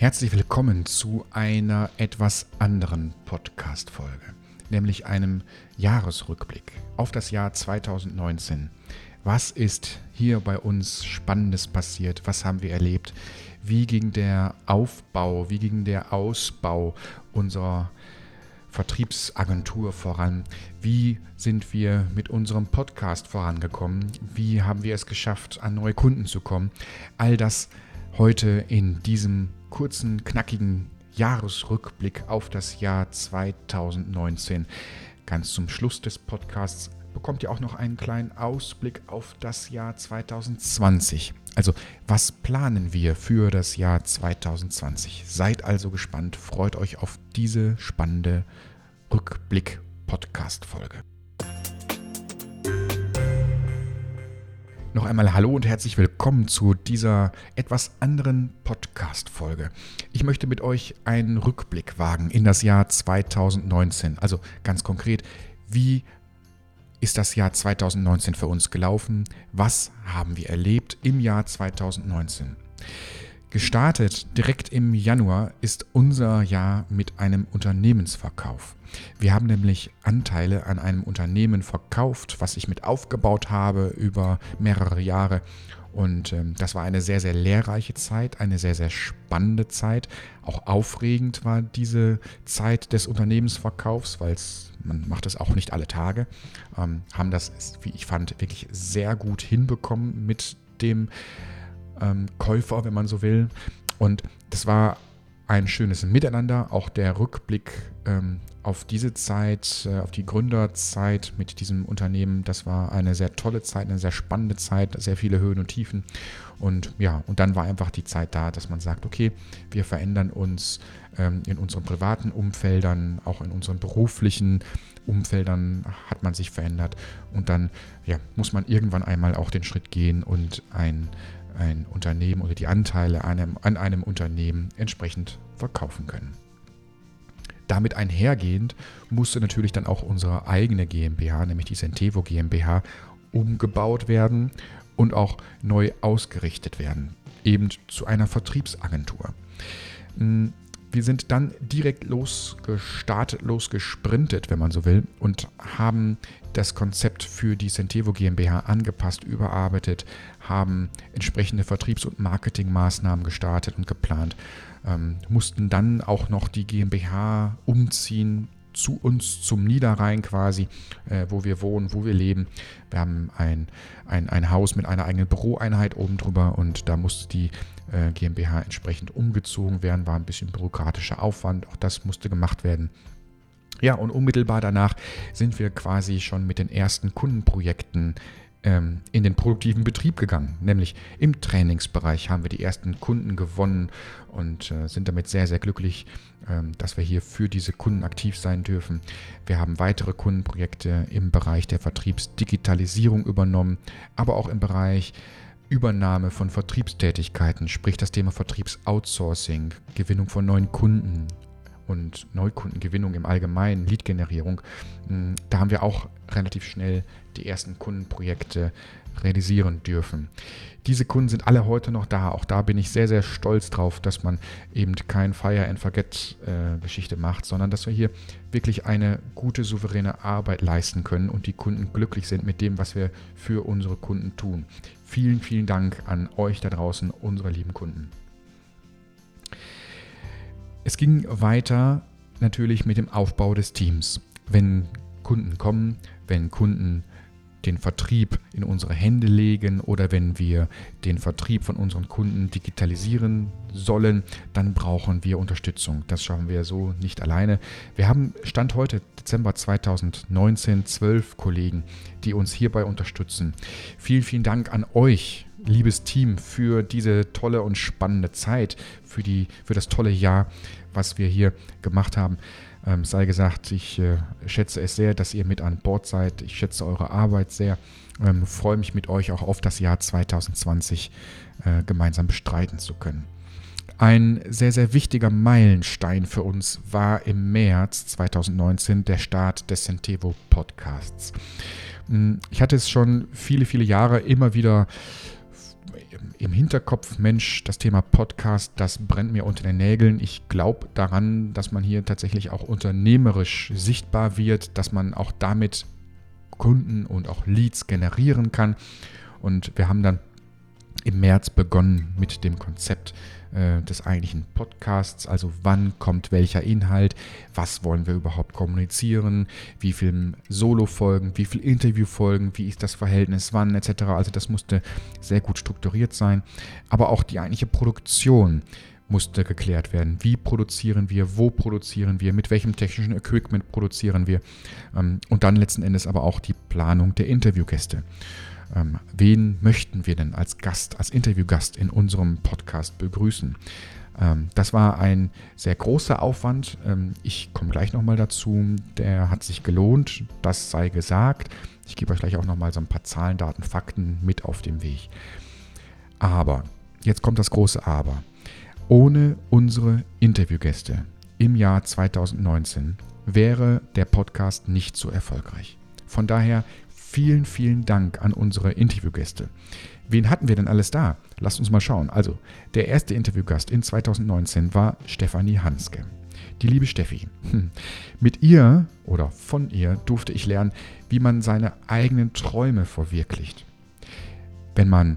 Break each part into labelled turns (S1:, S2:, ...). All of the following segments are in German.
S1: Herzlich willkommen zu einer etwas anderen Podcast-Folge, nämlich einem Jahresrückblick auf das Jahr 2019. Was ist hier bei uns Spannendes passiert? Was haben wir erlebt? Wie ging der Aufbau, wie ging der Ausbau unserer Vertriebsagentur voran? Wie sind wir mit unserem Podcast vorangekommen? Wie haben wir es geschafft, an neue Kunden zu kommen? All das heute in diesem kurzen, knackigen Jahresrückblick auf das Jahr 2019. Ganz zum Schluss des Podcasts bekommt ihr auch noch einen kleinen Ausblick auf das Jahr 2020. Also, was planen wir für das Jahr 2020? Seid also gespannt, freut euch auf diese spannende Rückblick-Podcast-Folge. Noch einmal Hallo und herzlich willkommen zu dieser etwas anderen Podcast-Folge. Ich möchte mit euch einen Rückblick wagen in das Jahr 2019. Also ganz konkret, wie ist das Jahr 2019 für uns gelaufen? Was haben wir erlebt im Jahr 2019? Gestartet direkt im Januar ist unser Jahr mit einem Unternehmensverkauf. Wir haben nämlich Anteile an einem Unternehmen verkauft, was ich mit aufgebaut habe über mehrere Jahre. Und ähm, das war eine sehr, sehr lehrreiche Zeit, eine sehr, sehr spannende Zeit. Auch aufregend war diese Zeit des Unternehmensverkaufs, weil man macht es auch nicht alle Tage. Ähm, haben das, wie ich fand, wirklich sehr gut hinbekommen mit dem ähm, Käufer, wenn man so will. Und das war ein schönes Miteinander, auch der Rückblick ähm, auf diese Zeit, äh, auf die Gründerzeit mit diesem Unternehmen, das war eine sehr tolle Zeit, eine sehr spannende Zeit, sehr viele Höhen und Tiefen. Und ja, und dann war einfach die Zeit da, dass man sagt, okay, wir verändern uns ähm, in unseren privaten Umfeldern, auch in unseren beruflichen Umfeldern hat man sich verändert. Und dann ja, muss man irgendwann einmal auch den Schritt gehen und ein ein Unternehmen oder die Anteile einem, an einem Unternehmen entsprechend verkaufen können. Damit einhergehend musste natürlich dann auch unsere eigene GmbH, nämlich die Centevo GmbH, umgebaut werden und auch neu ausgerichtet werden, eben zu einer Vertriebsagentur. Wir sind dann direkt losgestartet, losgesprintet, wenn man so will, und haben das Konzept für die Centevo GmbH angepasst, überarbeitet, haben entsprechende Vertriebs- und Marketingmaßnahmen gestartet und geplant, ähm, mussten dann auch noch die GmbH umziehen zu uns zum Niederrhein quasi, äh, wo wir wohnen, wo wir leben. Wir haben ein, ein, ein Haus mit einer eigenen Büroeinheit oben drüber und da musste die äh, GmbH entsprechend umgezogen werden, war ein bisschen bürokratischer Aufwand, auch das musste gemacht werden. Ja, und unmittelbar danach sind wir quasi schon mit den ersten Kundenprojekten ähm, in den produktiven Betrieb gegangen. Nämlich im Trainingsbereich haben wir die ersten Kunden gewonnen und äh, sind damit sehr, sehr glücklich, ähm, dass wir hier für diese Kunden aktiv sein dürfen. Wir haben weitere Kundenprojekte im Bereich der Vertriebsdigitalisierung übernommen, aber auch im Bereich Übernahme von Vertriebstätigkeiten, sprich das Thema Vertriebsoutsourcing, Gewinnung von neuen Kunden, und Neukundengewinnung im Allgemeinen, Lead-Generierung, hm, da haben wir auch relativ schnell die ersten Kundenprojekte realisieren dürfen. Diese Kunden sind alle heute noch da. Auch da bin ich sehr, sehr stolz drauf, dass man eben kein Fire and Forget äh, Geschichte macht, sondern dass wir hier wirklich eine gute, souveräne Arbeit leisten können und die Kunden glücklich sind mit dem, was wir für unsere Kunden tun. Vielen, vielen Dank an euch da draußen, unsere lieben Kunden. Es ging weiter natürlich mit dem Aufbau des Teams. Wenn Kunden kommen, wenn Kunden den Vertrieb in unsere Hände legen oder wenn wir den Vertrieb von unseren Kunden digitalisieren sollen, dann brauchen wir Unterstützung. Das schaffen wir so nicht alleine. Wir haben Stand heute, Dezember 2019, zwölf Kollegen, die uns hierbei unterstützen. Vielen, vielen Dank an euch, liebes Team, für diese tolle und spannende Zeit, für, die, für das tolle Jahr, was wir hier gemacht haben. Ähm, sei gesagt, ich äh, schätze es sehr, dass ihr mit an Bord seid. Ich schätze eure Arbeit sehr. Ähm, freue mich mit euch auch auf das Jahr 2020 äh, gemeinsam bestreiten zu können. Ein sehr, sehr wichtiger Meilenstein für uns war im März 2019 der Start des Centevo Podcasts. Hm, ich hatte es schon viele, viele Jahre immer wieder im Hinterkopf, Mensch, das Thema Podcast, das brennt mir unter den Nägeln. Ich glaube daran, dass man hier tatsächlich auch unternehmerisch sichtbar wird, dass man auch damit Kunden und auch Leads generieren kann. Und wir haben dann im März begonnen mit dem Konzept äh, des eigentlichen Podcasts, also wann kommt welcher Inhalt, was wollen wir überhaupt kommunizieren, wie viele Solo-Folgen, wie viele Interview-Folgen, wie ist das Verhältnis, wann? Etc. Also das musste sehr gut strukturiert sein, aber auch die eigentliche Produktion musste geklärt werden. Wie produzieren wir, wo produzieren wir, mit welchem technischen Equipment produzieren wir? Ähm, und dann letzten Endes aber auch die Planung der Interviewgäste. Ähm, wen möchten wir denn als Gast, als Interviewgast in unserem Podcast begrüßen? Ähm, das war ein sehr großer Aufwand. Ähm, ich komme gleich nochmal dazu. Der hat sich gelohnt, das sei gesagt. Ich gebe euch gleich auch nochmal so ein paar Zahlen, Daten, Fakten mit auf dem Weg. Aber, jetzt kommt das große Aber. Ohne unsere Interviewgäste im Jahr 2019 wäre der Podcast nicht so erfolgreich. Von daher vielen, vielen Dank an unsere Interviewgäste. Wen hatten wir denn alles da? Lasst uns mal schauen. Also, der erste Interviewgast in 2019 war Stefanie Hanske. Die liebe Steffi. Hm. Mit ihr oder von ihr durfte ich lernen, wie man seine eigenen Träume verwirklicht. Wenn man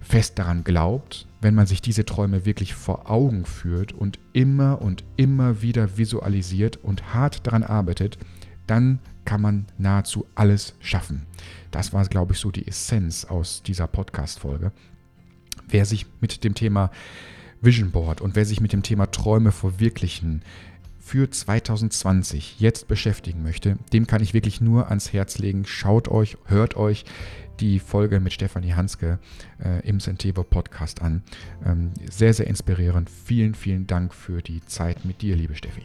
S1: fest daran glaubt, wenn man sich diese Träume wirklich vor Augen führt und immer und immer wieder visualisiert und hart daran arbeitet, dann kann man nahezu alles schaffen. Das war, glaube ich, so die Essenz aus dieser Podcast-Folge. Wer sich mit dem Thema Vision Board und wer sich mit dem Thema Träume verwirklichen für 2020 jetzt beschäftigen möchte, dem kann ich wirklich nur ans Herz legen. Schaut euch, hört euch die Folge mit Stefanie Hanske äh, im Centevo Podcast an. Ähm, sehr, sehr inspirierend. Vielen, vielen Dank für die Zeit mit dir, liebe Steffi.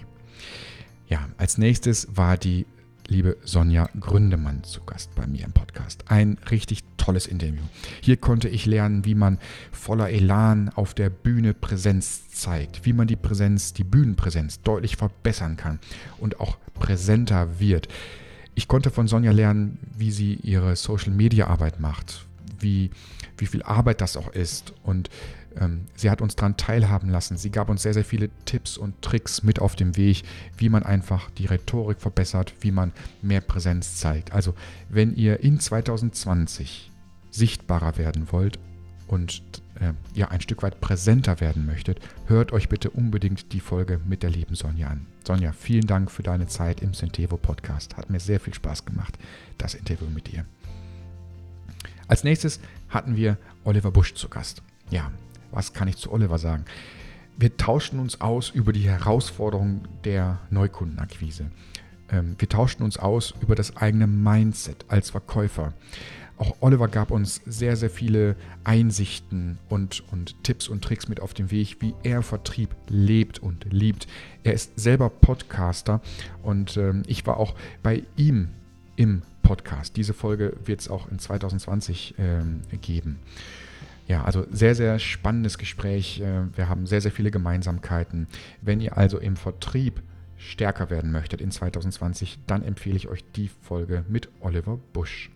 S1: Ja, als nächstes war die liebe Sonja Gründemann zu Gast bei mir im Podcast. Ein richtig tolles Interview. Hier konnte ich lernen, wie man voller Elan auf der Bühne Präsenz zeigt, wie man die Präsenz, die Bühnenpräsenz deutlich verbessern kann und auch präsenter wird. Ich konnte von Sonja lernen, wie sie ihre Social-Media-Arbeit macht, wie, wie viel Arbeit das auch ist und sie hat uns daran teilhaben lassen. Sie gab uns sehr, sehr viele Tipps und Tricks mit auf dem Weg, wie man einfach die Rhetorik verbessert, wie man mehr Präsenz zeigt. Also wenn ihr in 2020 sichtbarer werden wollt und äh, ja ein Stück weit präsenter werden möchtet, hört euch bitte unbedingt die Folge mit der lieben Sonja an. Sonja, vielen Dank für deine Zeit im Centevo Podcast. Hat mir sehr viel Spaß gemacht, das Interview mit dir. Als nächstes hatten wir Oliver Busch zu Gast. Ja, was kann ich zu Oliver sagen? Wir tauschten uns aus über die Herausforderungen der Neukundenakquise. Ähm, wir tauschten uns aus über das eigene Mindset als Verkäufer. Auch Oliver gab uns sehr, sehr viele Einsichten und, und Tipps und Tricks mit auf den Weg, wie er Vertrieb lebt und liebt. Er ist selber Podcaster und ähm, ich war auch bei ihm im Podcast. Diese Folge wird es auch in 2020 ähm, geben. Ja, also sehr, sehr spannendes Gespräch. Äh, wir haben sehr, sehr viele Gemeinsamkeiten. Wenn ihr also im Vertrieb stärker werden möchtet in 2020, dann empfehle ich euch die Folge mit Oliver Busch.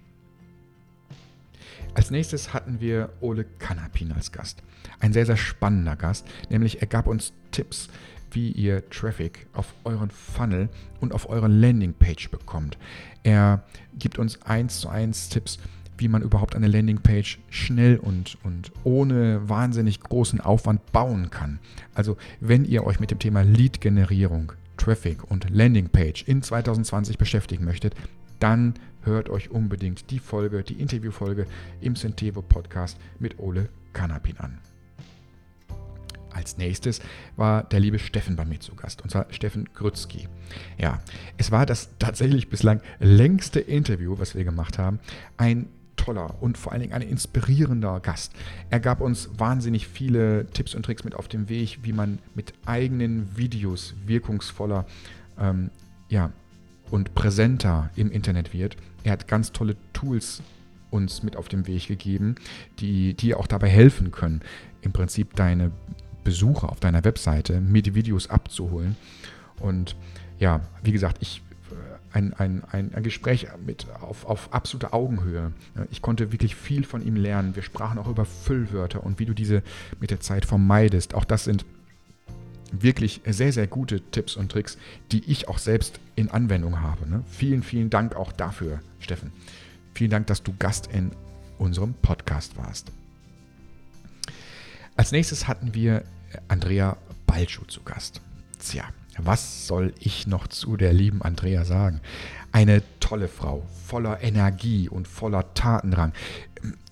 S1: Als nächstes hatten wir Ole Kanapin als Gast. Ein sehr, sehr spannender Gast, nämlich er gab uns Tipps, wie ihr Traffic auf euren Funnel und auf euren Landingpage bekommt. Er gibt uns eins zu eins Tipps, wie man überhaupt eine Landingpage schnell und, und ohne wahnsinnig großen Aufwand bauen kann. Also wenn ihr euch mit dem Thema Lead-Generierung, Traffic und Landingpage in 2020 beschäftigen möchtet, dann hört euch unbedingt die Folge, die Interviewfolge im Centevo Podcast mit Ole Kanapin an. Als nächstes war der liebe Steffen bei mir zu Gast, und zwar Steffen Grützky. Ja, es war das tatsächlich bislang längste Interview, was wir gemacht haben. Ein toller und vor allen Dingen ein inspirierender Gast. Er gab uns wahnsinnig viele Tipps und Tricks mit auf dem Weg, wie man mit eigenen Videos wirkungsvoller ähm, ja, und präsenter im Internet wird. Er hat ganz tolle Tools uns mit auf den Weg gegeben, die dir auch dabei helfen können, im Prinzip deine Besucher auf deiner Webseite mit Videos abzuholen. Und ja, wie gesagt, ich ein, ein, ein, Gespräch mit, auf, auf absolute Augenhöhe. Ich konnte wirklich viel von ihm lernen. Wir sprachen auch über Füllwörter und wie du diese mit der Zeit vermeidest. Auch das sind wirklich sehr, sehr gute Tipps und Tricks, die ich auch selbst in Anwendung habe. Ne? Vielen, vielen Dank auch dafür, Steffen. Vielen Dank, dass du Gast in unserem Podcast warst. Als nächstes hatten wir Andrea Balschuh zu Gast. Tja, was soll ich noch zu der lieben Andrea sagen? Eine tolle Frau, voller Energie und voller Tatendrang.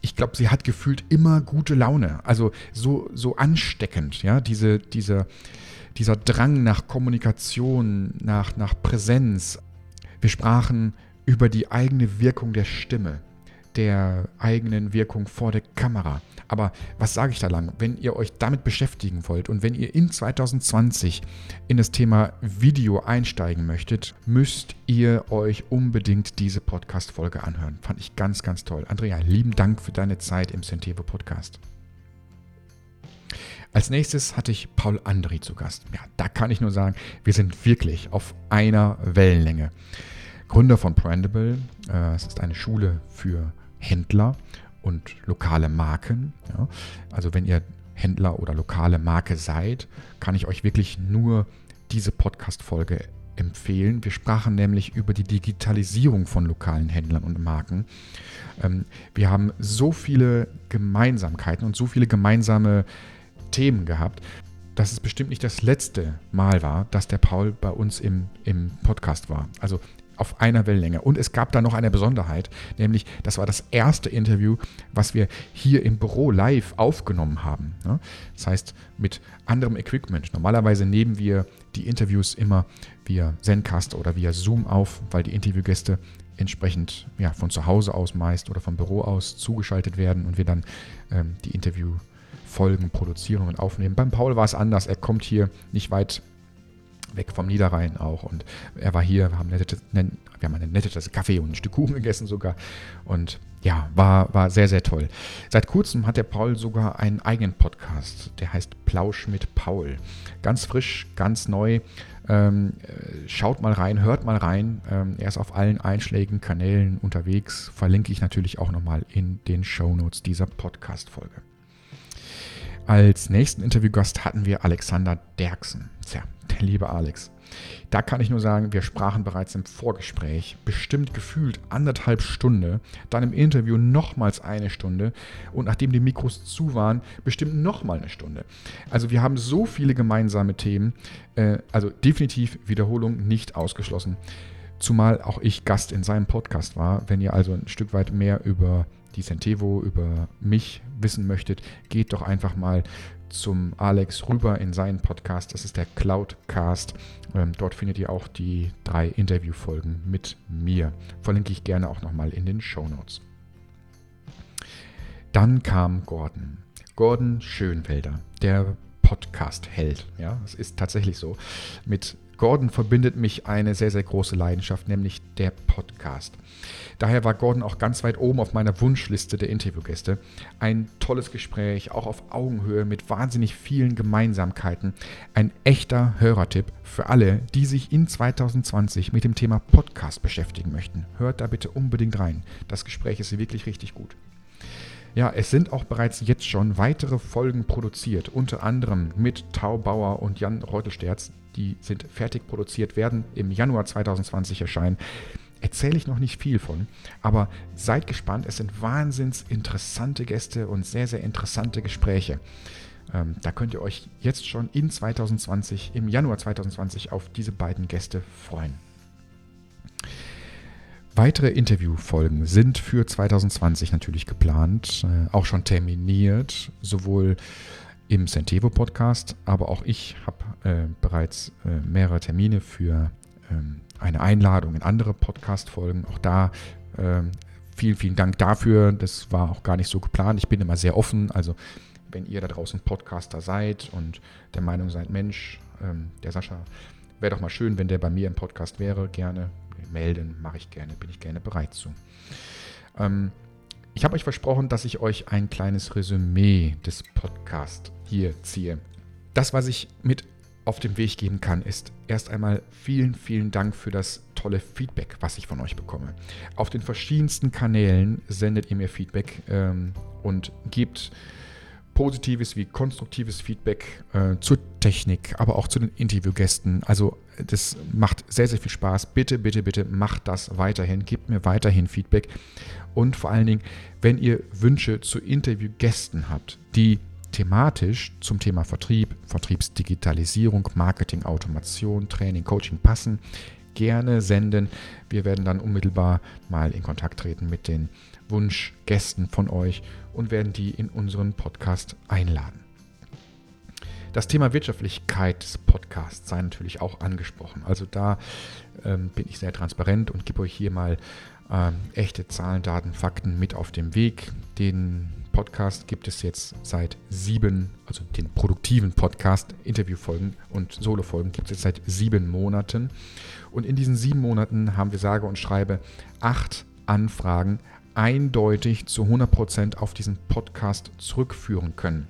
S1: Ich glaube, sie hat gefühlt immer gute Laune. Also so, so ansteckend, ja, diese, diese, dieser Drang nach Kommunikation, nach, nach Präsenz. Wir sprachen über die eigene Wirkung der Stimme, der eigenen Wirkung vor der Kamera. Aber was sage ich da lang? Wenn ihr euch damit beschäftigen wollt und wenn ihr in 2020 in das Thema Video einsteigen möchtet, müsst ihr euch unbedingt diese Podcast-Folge anhören. Fand ich ganz, ganz toll. Andrea, lieben Dank für deine Zeit im Centevo Podcast. Als nächstes hatte ich Paul Andri zu Gast. Ja, da kann ich nur sagen, wir sind wirklich auf einer Wellenlänge. Gründer von Brandable, äh, es ist eine Schule für Händler und lokale Marken. Ja. Also wenn ihr Händler oder lokale Marke seid, kann ich euch wirklich nur diese Podcast-Folge empfehlen. Wir sprachen nämlich über die Digitalisierung von lokalen Händlern und Marken. Ähm, wir haben so viele Gemeinsamkeiten und so viele gemeinsame Themen gehabt, dass es bestimmt nicht das letzte Mal war, dass der Paul bei uns im, im Podcast war. Also auf einer Wellenlänge. Und es gab da noch eine Besonderheit, nämlich das war das erste Interview, was wir hier im Büro live aufgenommen haben. Das heißt, mit anderem Equipment. Normalerweise nehmen wir die Interviews immer via Zencaster oder via Zoom auf, weil die Interviewgäste entsprechend ja, von zu Hause aus meist oder vom Büro aus zugeschaltet werden und wir dann ähm, die Interview Folgen produzieren und aufnehmen. Beim Paul war es anders. Er kommt hier nicht weit weg vom Niederrhein auch und er war hier, wir haben, nette, wir haben eine nette Tasse Kaffee und ein Stück Kuchen gegessen sogar und ja, war, war sehr, sehr toll. Seit kurzem hat der Paul sogar einen eigenen Podcast, der heißt Plausch mit Paul. Ganz frisch, ganz neu. Ähm, schaut mal rein, hört mal rein. Ähm, er ist auf allen einschlägigen Kanälen unterwegs. Verlinke ich natürlich auch nochmal in den Show Notes dieser Podcast-Folge. Als nächsten Interviewgast hatten wir Alexander Derksen. Tja, der liebe Alex. Da kann ich nur sagen, wir sprachen bereits im Vorgespräch, bestimmt gefühlt anderthalb Stunde, dann im Interview nochmals eine Stunde und nachdem die Mikros zu waren, bestimmt nochmal eine Stunde. Also wir haben so viele gemeinsame Themen, äh, also definitiv Wiederholung nicht ausgeschlossen. Zumal auch ich Gast in seinem Podcast war. Wenn ihr also ein Stück weit mehr über die Centevo, über mich wissen möchtet, geht doch einfach mal zum Alex rüber in seinen Podcast. Das ist der Cloudcast. Ähm, dort findet ihr auch die drei Interviewfolgen mit mir. Verlinke ich gerne auch nochmal in den Show Notes. Dann kam Gordon. Gordon Schönwelder, der Podcast-Held. Ja, es ist tatsächlich so. Mit Gordon verbindet mich eine sehr, sehr große Leidenschaft, nämlich der Podcast. Daher war Gordon auch ganz weit oben auf meiner Wunschliste der Interviewgäste. Ein tolles Gespräch, auch auf Augenhöhe mit wahnsinnig vielen Gemeinsamkeiten. Ein echter Hörertipp für alle, die sich in 2020 mit dem Thema Podcast beschäftigen möchten. Hört da bitte unbedingt rein. Das Gespräch ist wirklich richtig gut. Ja, es sind auch bereits jetzt schon weitere Folgen produziert, unter anderem mit Tau Bauer und Jan Reutelsterz. Die sind fertig produziert, werden im Januar 2020 erscheinen. Erzähle ich noch nicht viel von, aber seid gespannt. Es sind wahnsinns interessante Gäste und sehr, sehr interessante Gespräche. Ähm, da könnt ihr euch jetzt schon in 2020, im Januar 2020 auf diese beiden Gäste freuen. Weitere Interviewfolgen sind für 2020 natürlich geplant, äh, auch schon terminiert, sowohl im Centevo Podcast, aber auch ich habe äh, bereits äh, mehrere Termine für ähm, eine Einladung in andere Podcast-Folgen. Auch da ähm, vielen, vielen Dank dafür. Das war auch gar nicht so geplant. Ich bin immer sehr offen. Also wenn ihr da draußen Podcaster seid und der Meinung seid, Mensch, ähm, der Sascha, wäre doch mal schön, wenn der bei mir im Podcast wäre, gerne melden, mache ich gerne, bin ich gerne bereit zu. Ähm, ich habe euch versprochen, dass ich euch ein kleines Resümee des Podcasts hier ziehe. Das, was ich mit auf den Weg geben kann, ist erst einmal vielen, vielen Dank für das tolle Feedback, was ich von euch bekomme. Auf den verschiedensten Kanälen sendet ihr mir Feedback ähm, und gebt positives wie konstruktives Feedback äh, zur Technik, aber auch zu den Interviewgästen. Also das macht sehr, sehr viel Spaß. Bitte, bitte, bitte macht das weiterhin. Gebt mir weiterhin Feedback. Und vor allen Dingen, wenn ihr Wünsche zu Interviewgästen habt, die thematisch zum Thema Vertrieb, Vertriebsdigitalisierung, Marketing, Automation, Training, Coaching passen, gerne senden. Wir werden dann unmittelbar mal in Kontakt treten mit den Wunschgästen von euch und werden die in unseren Podcast einladen. Das Thema Wirtschaftlichkeit des Podcasts sei natürlich auch angesprochen. Also da ähm, bin ich sehr transparent und gebe euch hier mal ähm, echte Zahlen, Daten, Fakten mit auf dem Weg. Den Podcast gibt es jetzt seit sieben, also den produktiven Podcast, Interviewfolgen und Solofolgen gibt es jetzt seit sieben Monaten. Und in diesen sieben Monaten haben wir sage und schreibe acht Anfragen eindeutig zu 100% auf diesen Podcast zurückführen können.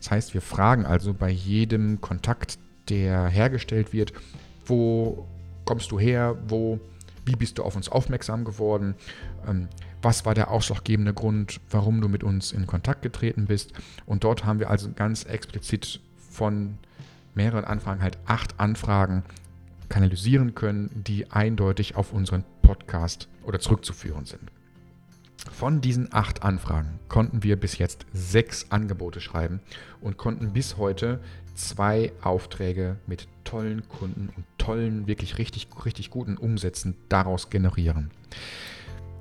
S1: Das heißt, wir fragen also bei jedem Kontakt, der hergestellt wird, wo kommst du her, wo, wie bist du auf uns aufmerksam geworden, ähm, was war der ausschlaggebende Grund, warum du mit uns in Kontakt getreten bist. Und dort haben wir also ganz explizit von mehreren Anfragen halt acht Anfragen kanalisieren können, die eindeutig auf unseren Podcast oder zurückzuführen sind. Von diesen acht Anfragen konnten wir bis jetzt sechs Angebote schreiben und konnten bis heute zwei Aufträge mit tollen Kunden und tollen, wirklich richtig, richtig guten Umsätzen daraus generieren.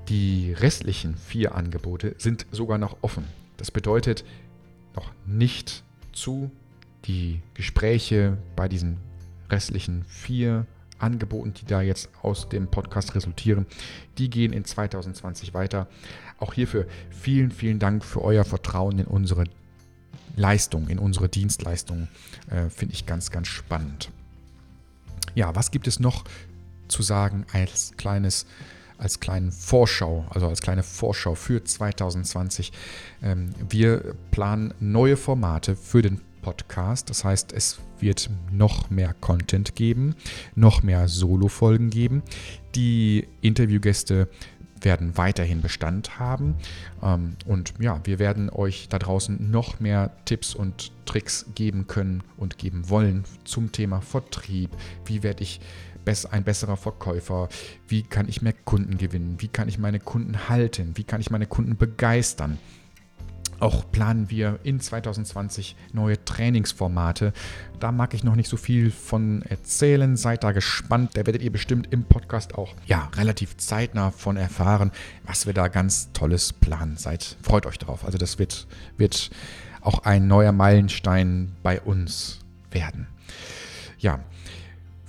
S1: Die restlichen vier Angebote sind sogar noch offen. Das bedeutet noch nicht zu. Die Gespräche bei diesen restlichen vier Angeboten, die da jetzt aus dem Podcast resultieren, die gehen in 2020 weiter. Auch hierfür vielen, vielen Dank für euer Vertrauen in unsere Leistung, in unsere Dienstleistung. Äh, Finde ich ganz, ganz spannend. Ja, was gibt es noch zu sagen als kleines als kleinen Vorschau, also als kleine Vorschau für 2020. Ähm, wir planen neue Formate für den Podcast. Das heißt, es wird noch mehr Content geben, noch mehr Solo-Folgen geben. Die Interviewgäste werden weiterhin Bestand haben. Ähm, und ja, wir werden euch da draußen noch mehr Tipps und Tricks geben können und geben wollen zum Thema Vertrieb. Wie werde ich ein besserer Verkäufer? Wie kann ich mehr Kunden gewinnen? Wie kann ich meine Kunden halten? Wie kann ich meine Kunden begeistern? Auch planen wir in 2020 neue Trainingsformate. Da mag ich noch nicht so viel von erzählen. Seid da gespannt. Da werdet ihr bestimmt im Podcast auch ja, relativ zeitnah von erfahren, was wir da ganz Tolles planen. Seid, freut euch drauf. Also das wird, wird auch ein neuer Meilenstein bei uns werden. Ja,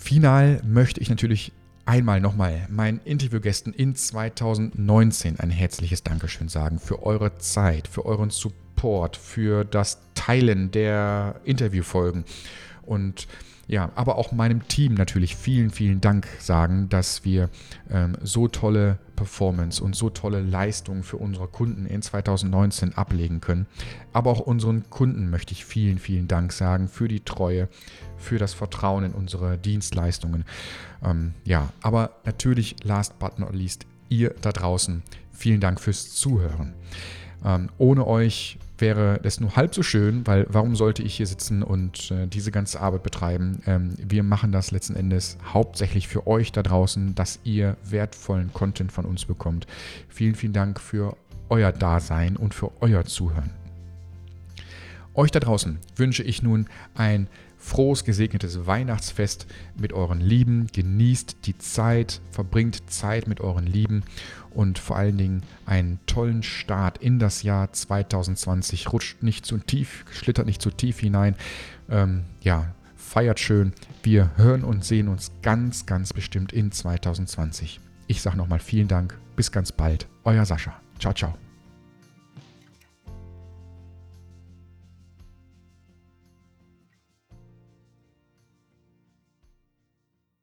S1: final möchte ich natürlich einmal nochmal meinen Interviewgästen in 2019 ein herzliches Dankeschön sagen für eure Zeit, für euren Support, für das Teilen der Interviewfolgen. Und ja, aber auch meinem Team natürlich vielen, vielen Dank sagen, dass wir ähm, so tolle Performance und so tolle Leistungen für unsere Kunden in 2019 ablegen können. Aber auch unseren Kunden möchte ich vielen, vielen Dank sagen für die Treue, für das Vertrauen in unsere Dienstleistungen. Ähm, ja, aber natürlich, last but not least, ihr da draußen, vielen Dank fürs Zuhören. Ähm, ohne euch wäre das nur halb so schön, weil warum sollte ich hier sitzen und äh, diese ganze Arbeit betreiben? Ähm, wir machen das letzten Endes hauptsächlich für euch da draußen, dass ihr wertvollen Content von uns bekommt. Vielen, vielen Dank für euer Dasein und für euer Zuhören. Euch da draußen wünsche ich nun ein frohes, gesegnetes Weihnachtsfest mit euren Lieben. Genießt die Zeit, verbringt Zeit mit euren Lieben und vor allen Dingen einen tollen Start in das Jahr 2020. Rutscht nicht zu tief, schlittert nicht zu tief hinein. Ähm, ja, feiert schön. Wir hören und sehen uns ganz, ganz bestimmt in 2020. Ich sage nochmal vielen Dank. Bis ganz bald. Euer Sascha. Ciao, ciao.